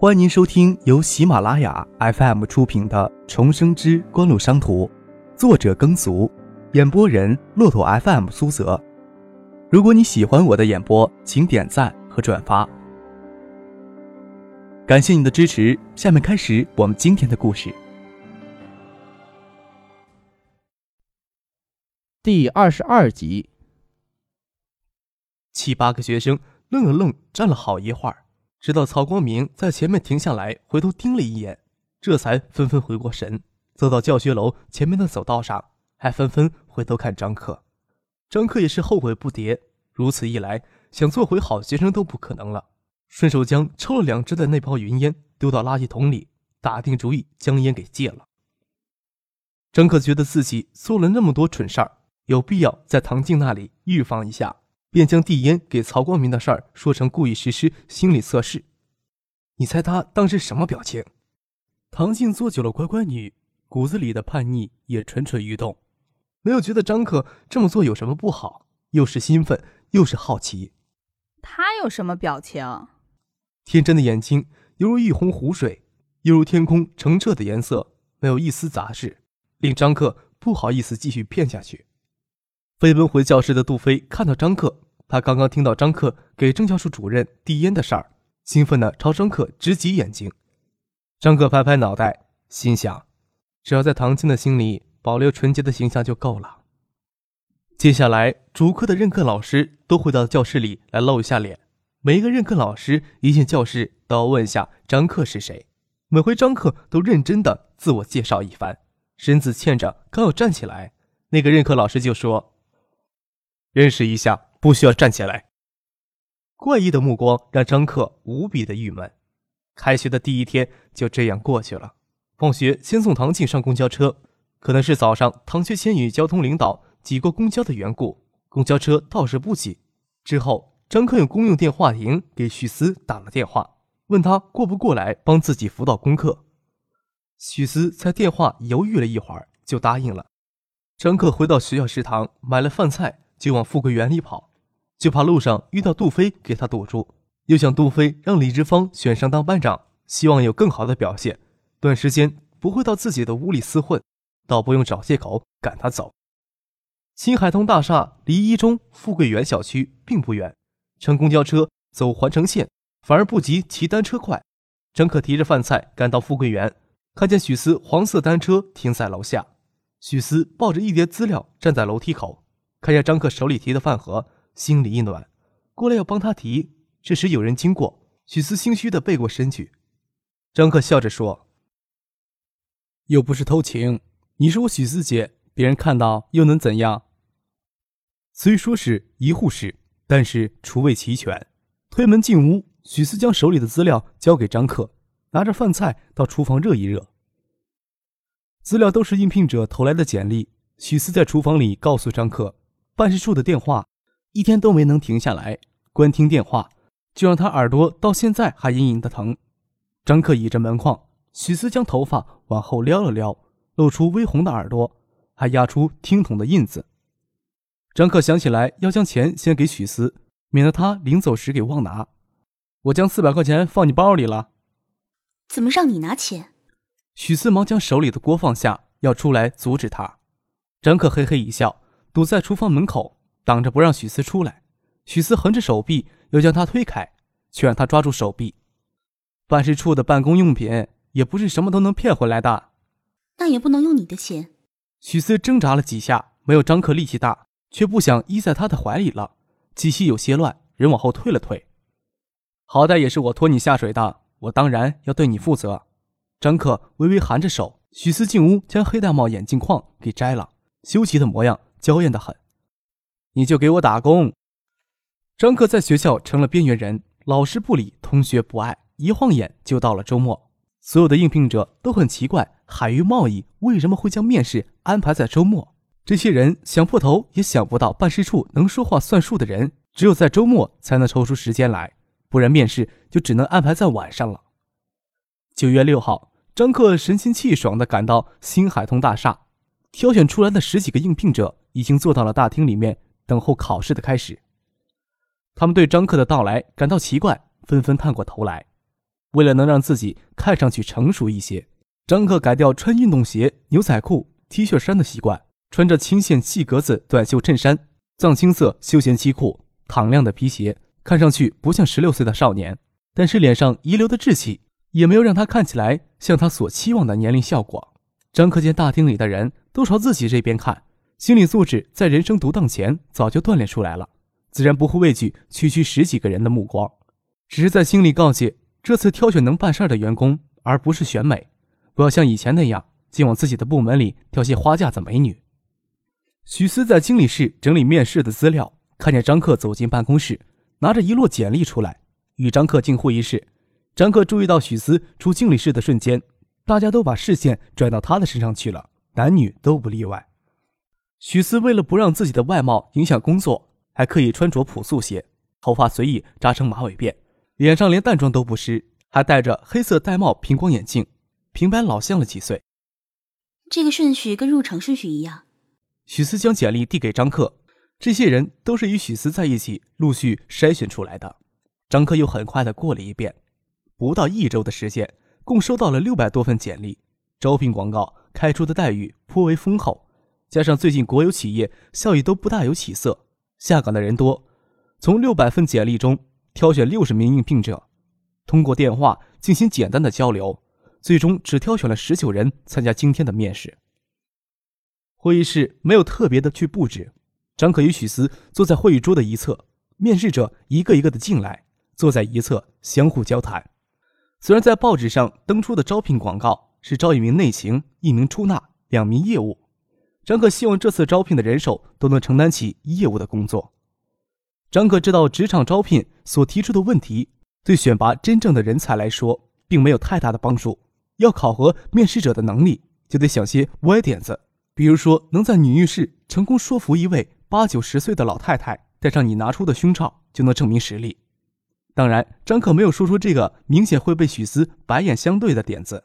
欢迎您收听由喜马拉雅 FM 出品的《重生之官路商途》，作者耕俗，演播人骆驼 FM 苏泽。如果你喜欢我的演播，请点赞和转发，感谢你的支持。下面开始我们今天的故事。第二十二集，七八个学生愣了愣，站了好一会儿。直到曹光明在前面停下来，回头盯了一眼，这才纷纷回过神，走到教学楼前面的走道上，还纷纷回头看张克。张克也是后悔不迭，如此一来，想做回好学生都不可能了。顺手将抽了两支的那包云烟丢到垃圾桶里，打定主意将烟给戒了。张克觉得自己做了那么多蠢事儿，有必要在唐静那里预防一下。便将递烟给曹光明的事儿说成故意实施心理测试。你猜他当时什么表情？唐静做久了乖乖女，骨子里的叛逆也蠢蠢欲动，没有觉得张克这么做有什么不好，又是兴奋又是好奇。他有什么表情？天真的眼睛犹如一泓湖水，犹如天空澄澈的颜色，没有一丝杂质，令张克不好意思继续骗下去。飞奔回教室的杜飞看到张克，他刚刚听到张克给郑教授主任递烟的事儿，兴奋地朝张克直挤眼睛。张克拍拍脑袋，心想：只要在唐青的心里保留纯洁的形象就够了。接下来，主课的任课老师都会到教室里来露一下脸。每一个任课老师一进教室都要问一下张克是谁。每回张克都认真地自我介绍一番，身子欠着，刚要站起来，那个任课老师就说。认识一下，不需要站起来。怪异的目光让张克无比的郁闷。开学的第一天就这样过去了。放学先送唐静上公交车，可能是早上唐学谦与交通领导挤过公交的缘故，公交车倒是不挤。之后，张克用公用电话亭给许思打了电话，问他过不过来帮自己辅导功课。许思在电话犹豫了一会儿，就答应了。张克回到学校食堂，买了饭菜。就往富贵园里跑，就怕路上遇到杜飞给他堵住。又想杜飞让李志芳选上当班长，希望有更好的表现，短时间不会到自己的屋里厮混，倒不用找借口赶他走。新海通大厦离一中富贵园小区并不远，乘公交车走环城线反而不及骑单车快。张可提着饭菜赶到富贵园，看见许思黄色单车停在楼下，许思抱着一叠资料站在楼梯口。看见张克手里提的饭盒，心里一暖，过来要帮他提。这时有人经过，许思心虚的背过身去。张克笑着说：“又不是偷情，你是我许思姐，别人看到又能怎样？”虽说是一护士，但是厨卫齐全。推门进屋，许思将手里的资料交给张克，拿着饭菜到厨房热一热。资料都是应聘者投来的简历。许思在厨房里告诉张克。办事处的电话，一天都没能停下来，关听电话，就让他耳朵到现在还隐隐的疼。张克倚着门框，许思将头发往后撩了撩，露出微红的耳朵，还压出听筒的印子。张克想起来要将钱先给许思，免得他临走时给忘拿。我将四百块钱放你包里了。怎么让你拿钱？许思忙将手里的锅放下，要出来阻止他。张克嘿嘿一笑。堵在厨房门口，挡着不让许思出来。许思横着手臂，要将他推开，却让他抓住手臂。办事处的办公用品也不是什么都能骗回来的，那也不能用你的钱。许思挣扎了几下，没有张克力气大，却不想依在他的怀里了，气息有些乱，人往后退了退。好歹也是我拖你下水的，我当然要对你负责。张克微微含着手，许思进屋将黑大帽眼镜框给摘了，羞急的模样。娇艳的很，你就给我打工。张克在学校成了边缘人，老师不理，同学不爱，一晃眼就到了周末。所有的应聘者都很奇怪，海域贸易为什么会将面试安排在周末？这些人想破头也想不到，办事处能说话算数的人，只有在周末才能抽出时间来，不然面试就只能安排在晚上了。九月六号，张克神清气爽地赶到新海通大厦，挑选出来的十几个应聘者。已经坐到了大厅里面，等候考试的开始。他们对张克的到来感到奇怪，纷纷探过头来。为了能让自己看上去成熟一些，张克改掉穿运动鞋、牛仔裤、T 恤衫的习惯，穿着轻线细格子短袖衬衫、藏青色休闲西裤、敞亮的皮鞋，看上去不像十六岁的少年。但是脸上遗留的稚气，也没有让他看起来像他所期望的年龄效果。张克见大厅里的人都朝自己这边看，心理素质在人生独当前早就锻炼出来了，自然不会畏惧区区十几个人的目光，只是在心里告诫：这次挑选能办事儿的员工，而不是选美，不要像以前那样尽往自己的部门里挑些花架子美女。许思在经理室整理面试的资料，看见张克走进办公室，拿着一摞简历出来。与张克进会议室，张克注意到许思出经理室的瞬间，大家都把视线转到他的身上去了，男女都不例外。许思为了不让自己的外貌影响工作，还刻意穿着朴素些，头发随意扎成马尾辫，脸上连淡妆都不施，还戴着黑色玳瑁平光眼镜，平白老像了几岁。这个顺序跟入场顺序一样。许思将简历递给张克，这些人都是与许思在一起陆续筛选出来的。张克又很快的过了一遍，不到一周的时间，共收到了六百多份简历。招聘广告开出的待遇颇为丰厚，加上最近国有企业效益都不大有起色，下岗的人多。从六百份简历中挑选六十名应聘者，通过电话进行简单的交流，最终只挑选了十九人参加今天的面试。会议室没有特别的去布置，张可与许思坐在会议桌的一侧，面试者一个一个的进来。坐在一侧相互交谈。虽然在报纸上登出的招聘广告是招一名内勤、一名出纳、两名业务，张可希望这次招聘的人手都能承担起业务的工作。张可知道职场招聘所提出的问题对选拔真正的人才来说并没有太大的帮助。要考核面试者的能力，就得想些歪点子，比如说能在女浴室成功说服一位八九十岁的老太太戴上你拿出的胸罩，就能证明实力。当然，张克没有说出这个明显会被许思白眼相对的点子，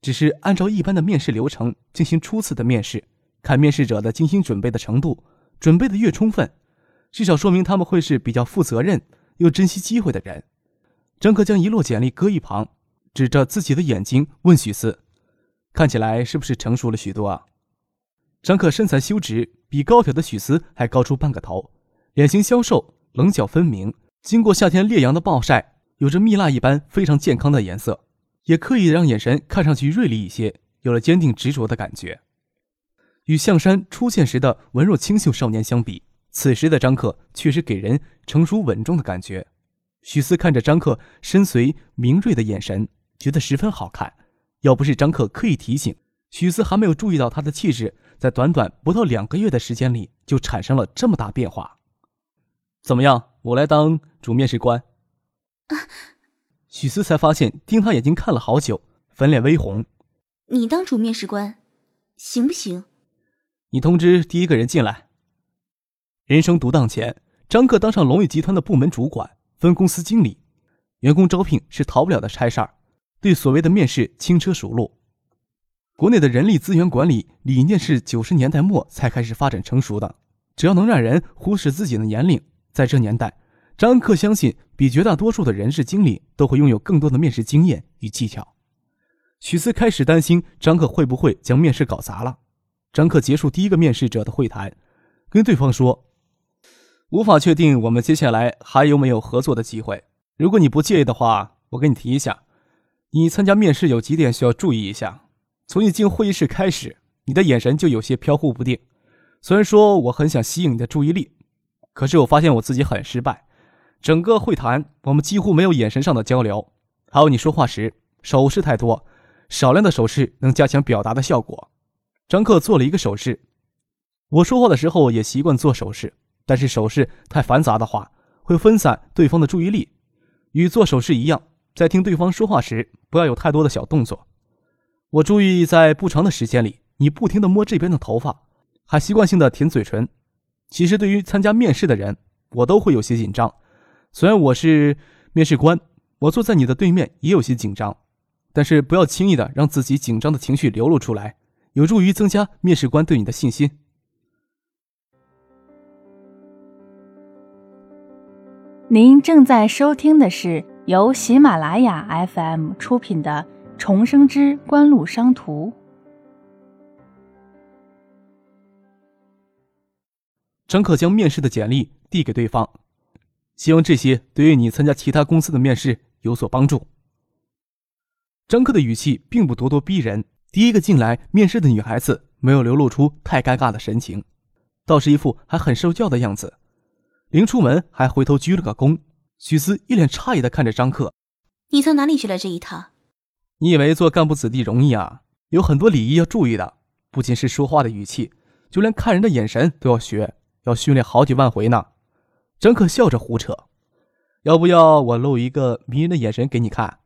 只是按照一般的面试流程进行初次的面试，看面试者的精心准备的程度，准备的越充分，至少说明他们会是比较负责任又珍惜机会的人。张克将一摞简历搁一旁，指着自己的眼睛问许思：“看起来是不是成熟了许多啊？”张克身材修直，比高挑的许思还高出半个头，脸型消瘦，棱角分明。经过夏天烈阳的暴晒，有着蜜蜡一般非常健康的颜色，也刻意让眼神看上去锐利一些，有了坚定执着的感觉。与象山出现时的文弱清秀少年相比，此时的张克确实给人成熟稳重的感觉。许思看着张克深邃明锐的眼神，觉得十分好看。要不是张克刻意提醒，许思还没有注意到他的气质，在短短不到两个月的时间里就产生了这么大变化。怎么样？我来当主面试官。啊许思才发现，盯他眼睛看了好久，粉脸微红。你当主面试官，行不行？你通知第一个人进来。人生独当前，张克当上龙宇集团的部门主管、分公司经理。员工招聘是逃不了的差事儿，对所谓的面试轻车熟路。国内的人力资源管理理念是九十年代末才开始发展成熟的，只要能让人忽视自己的年龄。在这年代，张克相信比绝大多数的人事经理都会拥有更多的面试经验与技巧。许思开始担心张克会不会将面试搞砸了。张克结束第一个面试者的会谈，跟对方说：“无法确定我们接下来还有没有合作的机会。如果你不介意的话，我跟你提一下，你参加面试有几点需要注意一下。从你进会议室开始，你的眼神就有些飘忽不定。虽然说我很想吸引你的注意力。”可是我发现我自己很失败，整个会谈我们几乎没有眼神上的交流，还有你说话时手势太多，少量的手势能加强表达的效果。张克做了一个手势，我说话的时候也习惯做手势，但是手势太繁杂的话会分散对方的注意力。与做手势一样，在听对方说话时不要有太多的小动作。我注意在不长的时间里，你不停地摸这边的头发，还习惯性的舔嘴唇。其实，对于参加面试的人，我都会有些紧张。虽然我是面试官，我坐在你的对面也有些紧张，但是不要轻易的让自己紧张的情绪流露出来，有助于增加面试官对你的信心。您正在收听的是由喜马拉雅 FM 出品的《重生之官路商途》。张克将面试的简历递给对方，希望这些对于你参加其他公司的面试有所帮助。张克的语气并不咄咄逼人，第一个进来面试的女孩子没有流露出太尴尬的神情，倒是一副还很受教的样子。临出门还回头鞠了个躬。许思一脸诧异的看着张克：“你从哪里学来这一套？你以为做干部子弟容易啊？有很多礼仪要注意的，不仅是说话的语气，就连看人的眼神都要学，要训练好几万回呢。”张克笑着胡扯：“要不要我露一个迷人的眼神给你看？”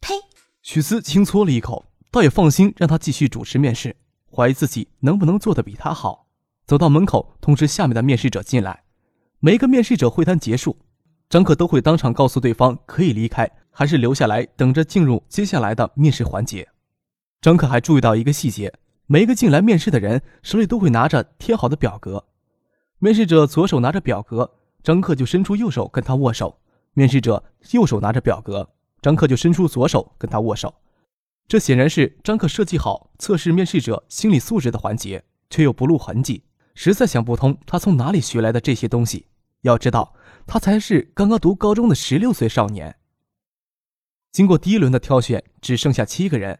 呸！许思轻搓了一口，倒也放心让他继续主持面试，怀疑自己能不能做得比他好。走到门口，通知下面的面试者进来。每一个面试者会谈结束。张克都会当场告诉对方可以离开，还是留下来等着进入接下来的面试环节。张克还注意到一个细节：每一个进来面试的人手里都会拿着贴好的表格。面试者左手拿着表格，张克就伸出右手跟他握手；面试者右手拿着表格，张克就伸出左手跟他握手。这显然是张克设计好测试面试者心理素质的环节，却又不露痕迹，实在想不通他从哪里学来的这些东西。要知道。他才是刚刚读高中的十六岁少年。经过第一轮的挑选，只剩下七个人。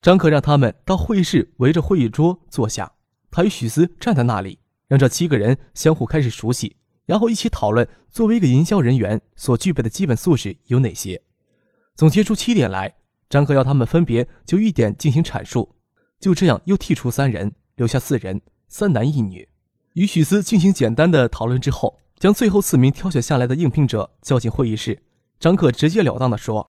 张可让他们到会议室围着会议桌坐下，他与许思站在那里，让这七个人相互开始熟悉，然后一起讨论作为一个营销人员所具备的基本素质有哪些。总结出七点来，张克要他们分别就一点进行阐述。就这样，又剔除三人，留下四人，三男一女。与许思进行简单的讨论之后。将最后四名挑选下来的应聘者叫进会议室，张克直截了当地说：“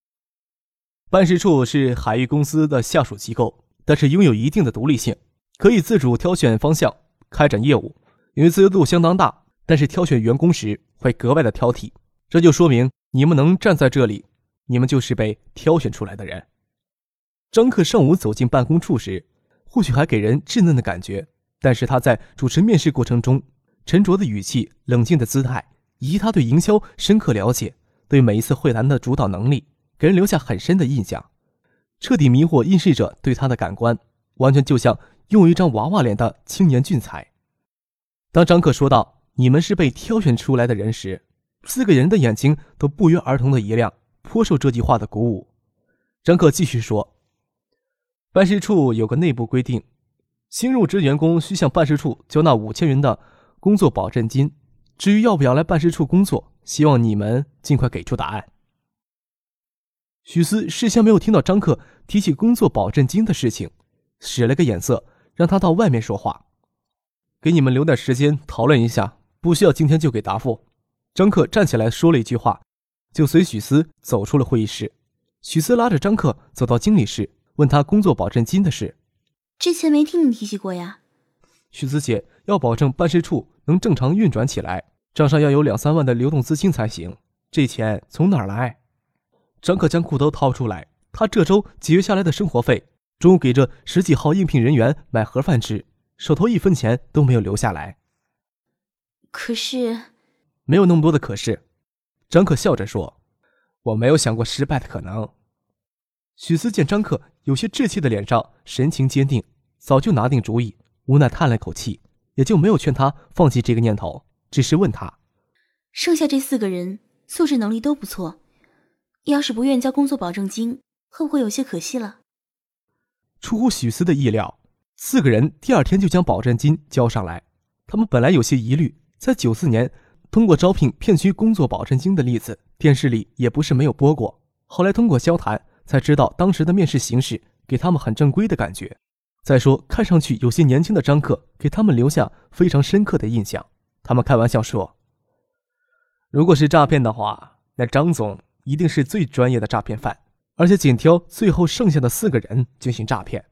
办事处是海域公司的下属机构，但是拥有一定的独立性，可以自主挑选方向、开展业务，因为自由度相当大。但是挑选员工时会格外的挑剔，这就说明你们能站在这里，你们就是被挑选出来的人。”张克上午走进办公处时，或许还给人稚嫩的感觉，但是他在主持面试过程中。沉着的语气、冷静的姿态，以及他对营销深刻了解，对每一次会谈的主导能力，给人留下很深的印象，彻底迷惑应试者对他的感官，完全就像用一张娃娃脸的青年俊才。当张克说到“你们是被挑选出来的人”时，四个人的眼睛都不约而同的一亮，颇受这句话的鼓舞。张克继续说：“办事处有个内部规定，新入职员工需向办事处交纳五千元的。”工作保证金，至于要不要来办事处工作，希望你们尽快给出答案。许思事先没有听到张克提起工作保证金的事情，使了个眼色，让他到外面说话，给你们留点时间讨论一下，不需要今天就给答复。张克站起来说了一句话，就随许思走出了会议室。许思拉着张克走到经理室，问他工作保证金的事。之前没听你提起过呀。许思姐。要保证办事处能正常运转起来，账上要有两三万的流动资金才行。这钱从哪儿来？张克将裤兜掏出来，他这周节约下来的生活费，中午给这十几号应聘人员买盒饭吃，手头一分钱都没有留下来。可是，没有那么多的可是。张克笑着说：“我没有想过失败的可能。”许思见张克有些稚气的脸上神情坚定，早就拿定主意，无奈叹了口气。也就没有劝他放弃这个念头，只是问他：剩下这四个人素质能力都不错，要是不愿交工作保证金，会不会有些可惜了？出乎许思的意料，四个人第二天就将保证金交上来。他们本来有些疑虑，在九四年通过招聘骗取工作保证金的例子，电视里也不是没有播过。后来通过交谈才知道，当时的面试形式给他们很正规的感觉。再说，看上去有些年轻的张克给他们留下非常深刻的印象。他们开玩笑说：“如果是诈骗的话，那张总一定是最专业的诈骗犯，而且仅挑最后剩下的四个人进行诈骗。”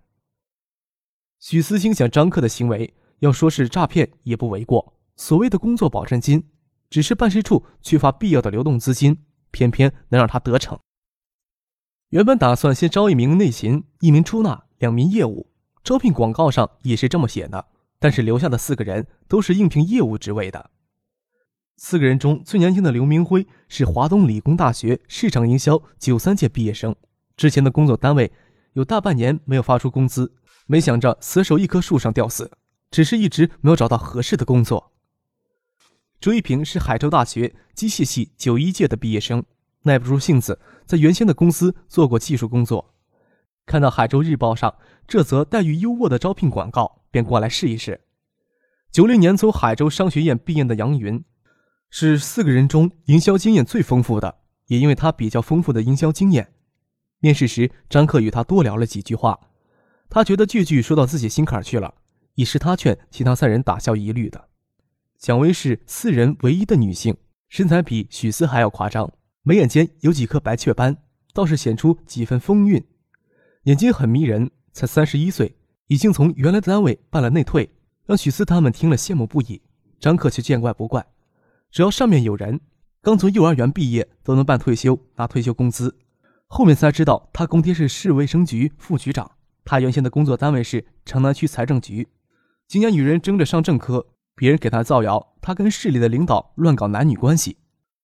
许思心想，张克的行为要说是诈骗也不为过。所谓的工作保证金，只是办事处缺乏必要的流动资金，偏偏能让他得逞。原本打算先招一名内勤，一名出纳，两名业务。招聘广告上也是这么写的，但是留下的四个人都是应聘业务职位的。四个人中最年轻的刘明辉是华东理工大学市场营销九三届毕业生，之前的工作单位有大半年没有发出工资，没想着死守一棵树上吊死，只是一直没有找到合适的工作。周一平是海州大学机械系九一届的毕业生，耐不住性子，在原先的公司做过技术工作，看到海州日报上这则待遇优渥的招聘广告，便过来试一试。九零年从海州商学院毕业的杨云。是四个人中营销经验最丰富的，也因为他比较丰富的营销经验。面试时，张克与他多聊了几句话，他觉得句句说到自己心坎去了，已是他劝其他三人打消疑虑的。蒋薇是四人唯一的女性，身材比许思还要夸张，眉眼间有几颗白雀斑，倒是显出几分风韵，眼睛很迷人，才三十一岁，已经从原来的单位办了内退，让许思他们听了羡慕不已，张克却见怪不怪。只要上面有人刚从幼儿园毕业，都能办退休拿退休工资。后面才知道，他公爹是市卫生局副局长，他原先的工作单位是城南区财政局。今年与人争着上政科，别人给他造谣，他跟市里的领导乱搞男女关系。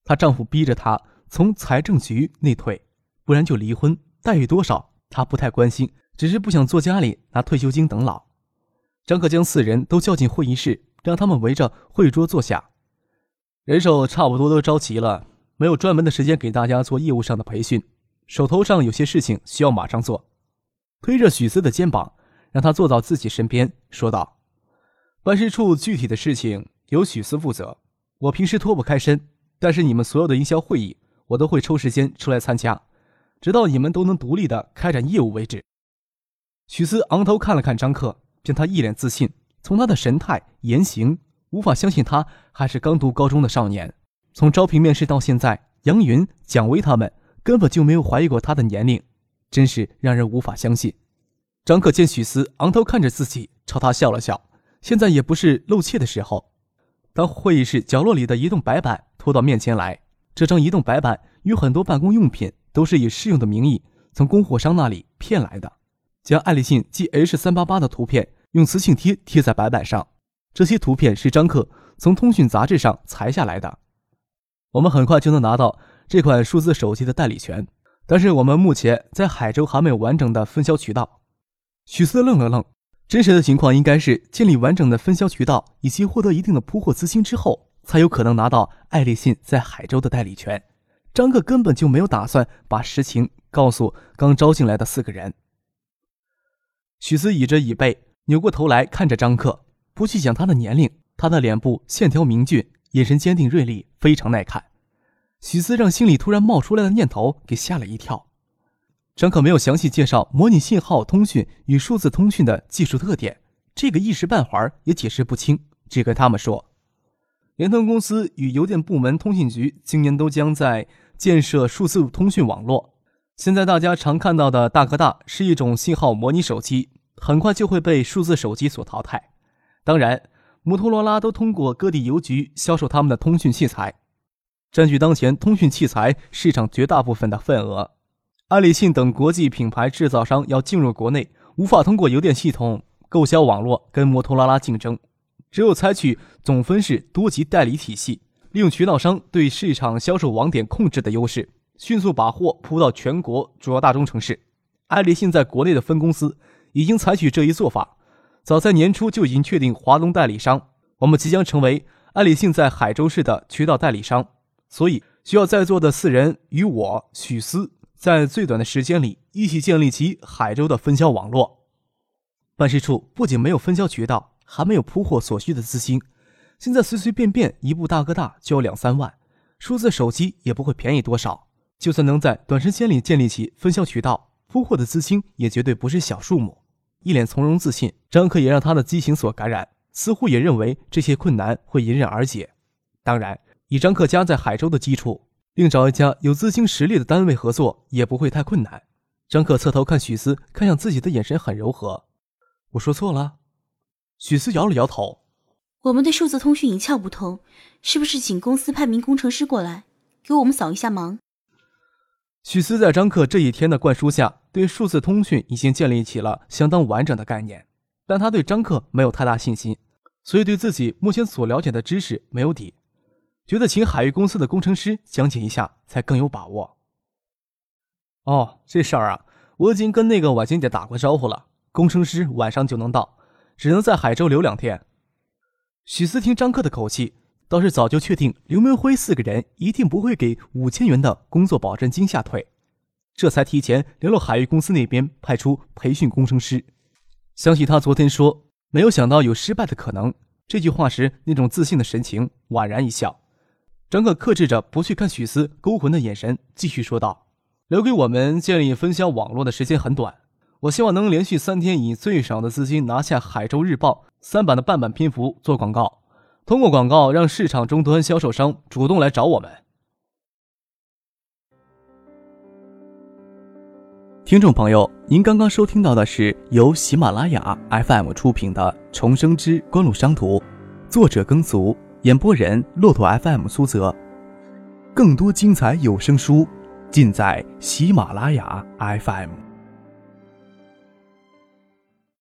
她丈夫逼着她从财政局内退，不然就离婚。待遇多少，她不太关心，只是不想坐家里拿退休金等老。张克将四人都叫进会议室，让他们围着会桌坐下。人手差不多都招齐了，没有专门的时间给大家做业务上的培训，手头上有些事情需要马上做。推着许思的肩膀，让他坐到自己身边，说道：“办事处具体的事情由许思负责，我平时脱不开身，但是你们所有的营销会议，我都会抽时间出来参加，直到你们都能独立的开展业务为止。”许思昂头看了看张克，见他一脸自信，从他的神态言行。无法相信他还是刚读高中的少年。从招聘面试到现在，杨云、蒋薇他们根本就没有怀疑过他的年龄，真是让人无法相信。张可见许思昂头看着自己，朝他笑了笑。现在也不是漏气的时候。当会议室角落里的移动白板拖到面前来，这张移动白板与很多办公用品都是以试用的名义从供货商那里骗来的，将爱立信 G H 三八八的图片用磁性贴贴在白板上。这些图片是张克从通讯杂志上裁下来的。我们很快就能拿到这款数字手机的代理权，但是我们目前在海州还没有完整的分销渠道。许思愣了愣，真实的情况应该是建立完整的分销渠道以及获得一定的铺货资金之后，才有可能拿到爱立信在海州的代理权。张克根本就没有打算把实情告诉刚招进来的四个人。许思倚着椅背，扭过头来看着张克。不去想他的年龄，他的脸部线条明俊，眼神坚定锐利，非常耐看。许思让心里突然冒出来的念头给吓了一跳。张可没有详细介绍模拟信号通讯与数字通讯的技术特点，这个一时半会儿也解释不清，只跟他们说：联通公司与邮电部门通信局今年都将在建设数字通讯网络。现在大家常看到的大哥大是一种信号模拟手机，很快就会被数字手机所淘汰。当然，摩托罗拉都通过各地邮局销售他们的通讯器材，占据当前通讯器材市场绝大部分的份额。爱立信等国际品牌制造商要进入国内，无法通过邮电系统购销网络跟摩托罗拉竞争，只有采取总分式多级代理体系，利用渠道商对市场销售网点控制的优势，迅速把货铺到全国主要大中城市。爱立信在国内的分公司已经采取这一做法。早在年初就已经确定华东代理商，我们即将成为爱立信在海州市的渠道代理商，所以需要在座的四人与我许思在最短的时间里一起建立起海州的分销网络。办事处不仅没有分销渠道，还没有铺货所需的资金，现在随随便便一部大哥大就要两三万，数字手机也不会便宜多少。就算能在短时间里建立起分销渠道，铺货的资金也绝对不是小数目。一脸从容自信，张克也让他的激情所感染，似乎也认为这些困难会迎刃而解。当然，以张克家在海州的基础，另找一家有资金实力的单位合作也不会太困难。张克侧头看许思，看向自己的眼神很柔和。我说错了？许思摇了摇头。我们对数字通讯一窍不通，是不是请公司派名工程师过来，给我们扫一下盲？许思在张克这一天的灌输下，对数字通讯已经建立起了相当完整的概念，但他对张克没有太大信心，所以对自己目前所了解的知识没有底。觉得请海域公司的工程师讲解一下才更有把握。哦，这事儿啊，我已经跟那个婉晴姐打过招呼了，工程师晚上就能到，只能在海州留两天。许思听张克的口气，倒是早就确定刘明辉四个人一定不会给五千元的工作保证金下退，这才提前联络海域公司那边派出培训工程师。想起他昨天说没有想到有失败的可能这句话时那种自信的神情，宛然一笑。整个克制着不去看许思勾魂的眼神，继续说道：“留给我们建立分销网络的时间很短，我希望能连续三天以最少的资金拿下《海州日报》三版的半版篇幅做广告，通过广告让市场终端销售商主动来找我们。”听众朋友，您刚刚收听到的是由喜马拉雅 FM 出品的《重生之官路商途》，作者耕俗。演播人：骆驼 FM 苏泽，更多精彩有声书尽在喜马拉雅 FM。